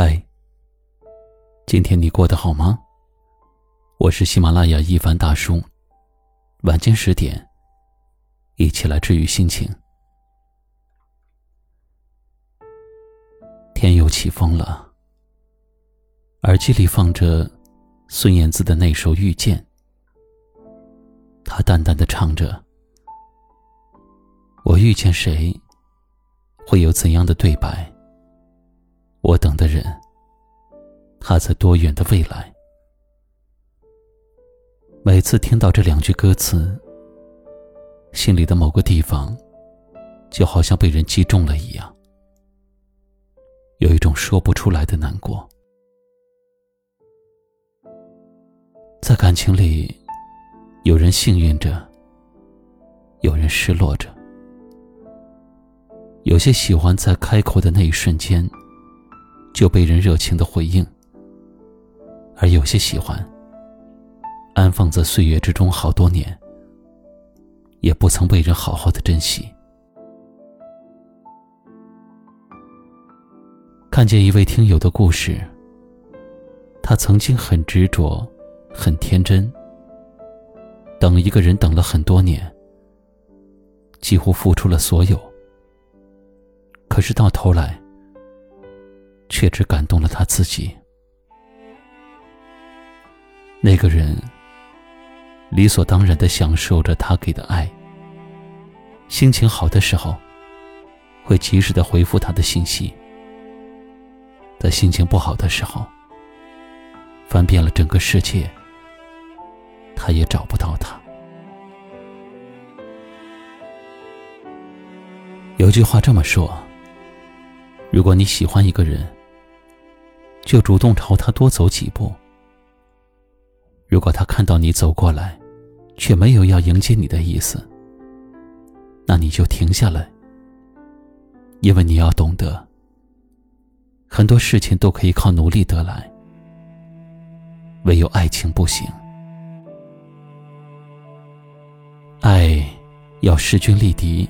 嗨，今天你过得好吗？我是喜马拉雅一凡大叔，晚间十点，一起来治愈心情。天又起风了，耳机里放着孙燕姿的那首《遇见》，她淡淡的唱着：“我遇见谁，会有怎样的对白？我等的人，他在多远的未来？”每次听到这两句歌词，心里的某个地方，就好像被人击中了一样，有一种说不出来的难过。在感情里，有人幸运着，有人失落着。有些喜欢在开口的那一瞬间，就被人热情的回应，而有些喜欢。安放在岁月之中好多年，也不曾被人好好的珍惜。看见一位听友的故事，他曾经很执着，很天真，等一个人等了很多年，几乎付出了所有，可是到头来，却只感动了他自己。那个人。理所当然的享受着他给的爱。心情好的时候，会及时的回复他的信息；在心情不好的时候，翻遍了整个世界，他也找不到他。有句话这么说：如果你喜欢一个人，就主动朝他多走几步。如果他看到你走过来，却没有要迎接你的意思，那你就停下来，因为你要懂得，很多事情都可以靠努力得来，唯有爱情不行。爱要势均力敌，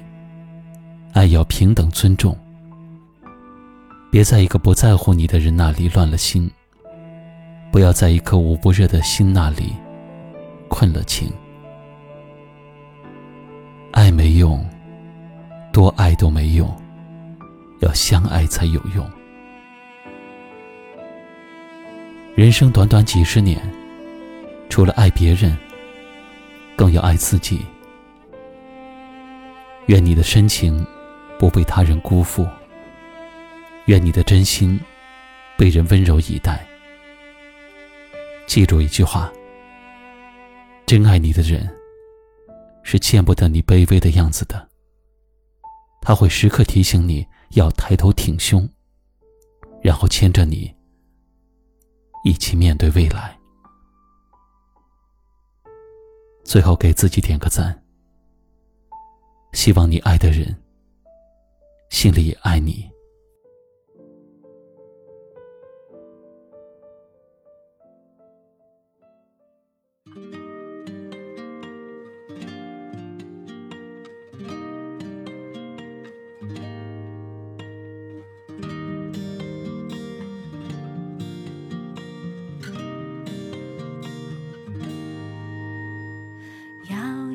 爱要平等尊重，别在一个不在乎你的人那里乱了心。不要在一颗捂不热的心那里困了情。爱没用，多爱都没用，要相爱才有用。人生短短几十年，除了爱别人，更要爱自己。愿你的深情不被他人辜负，愿你的真心被人温柔以待。记住一句话：真爱你的人，是见不得你卑微的样子的。他会时刻提醒你要抬头挺胸，然后牵着你一起面对未来。最后给自己点个赞，希望你爱的人心里也爱你。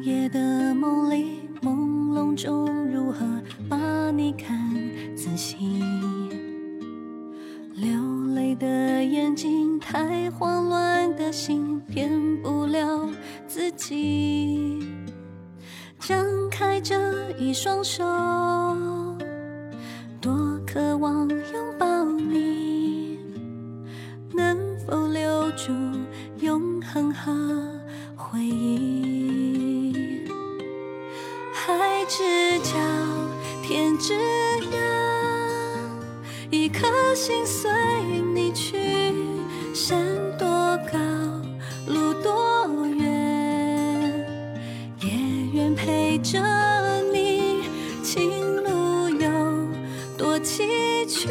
夜的梦里，朦胧中如何把你看仔细？流泪的眼睛，太慌乱的心，骗不了自己。张开这一双手，多渴望拥抱你，能否留住永恒和回忆？只要，一颗心随你去，山多高，路多远，也愿陪着你，情路有多崎岖，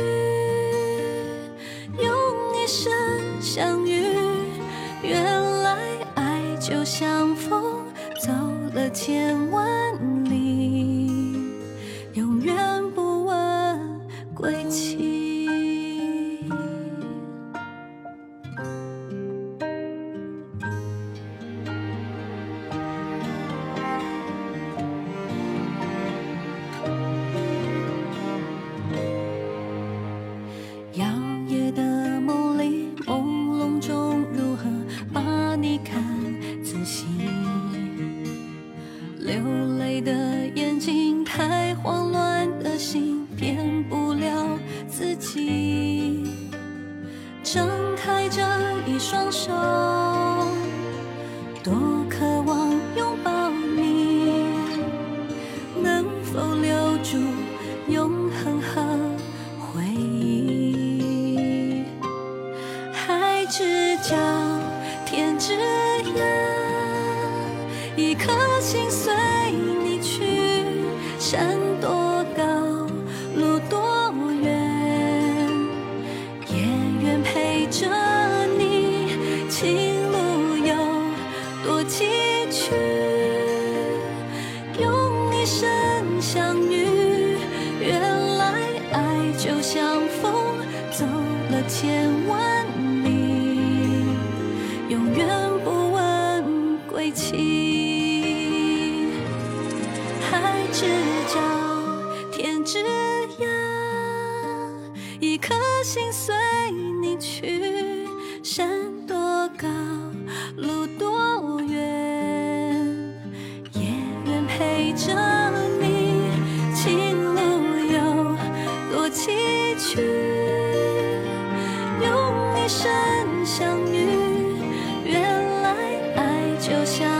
用一生相遇。原来爱就像风，走了千万。双手，一生相遇，原来爱就像风，走了千万里，永远不问归期。海之角，天之涯，一颗心随你去，山多高，路多远，也愿陪着真相遇原来爱就像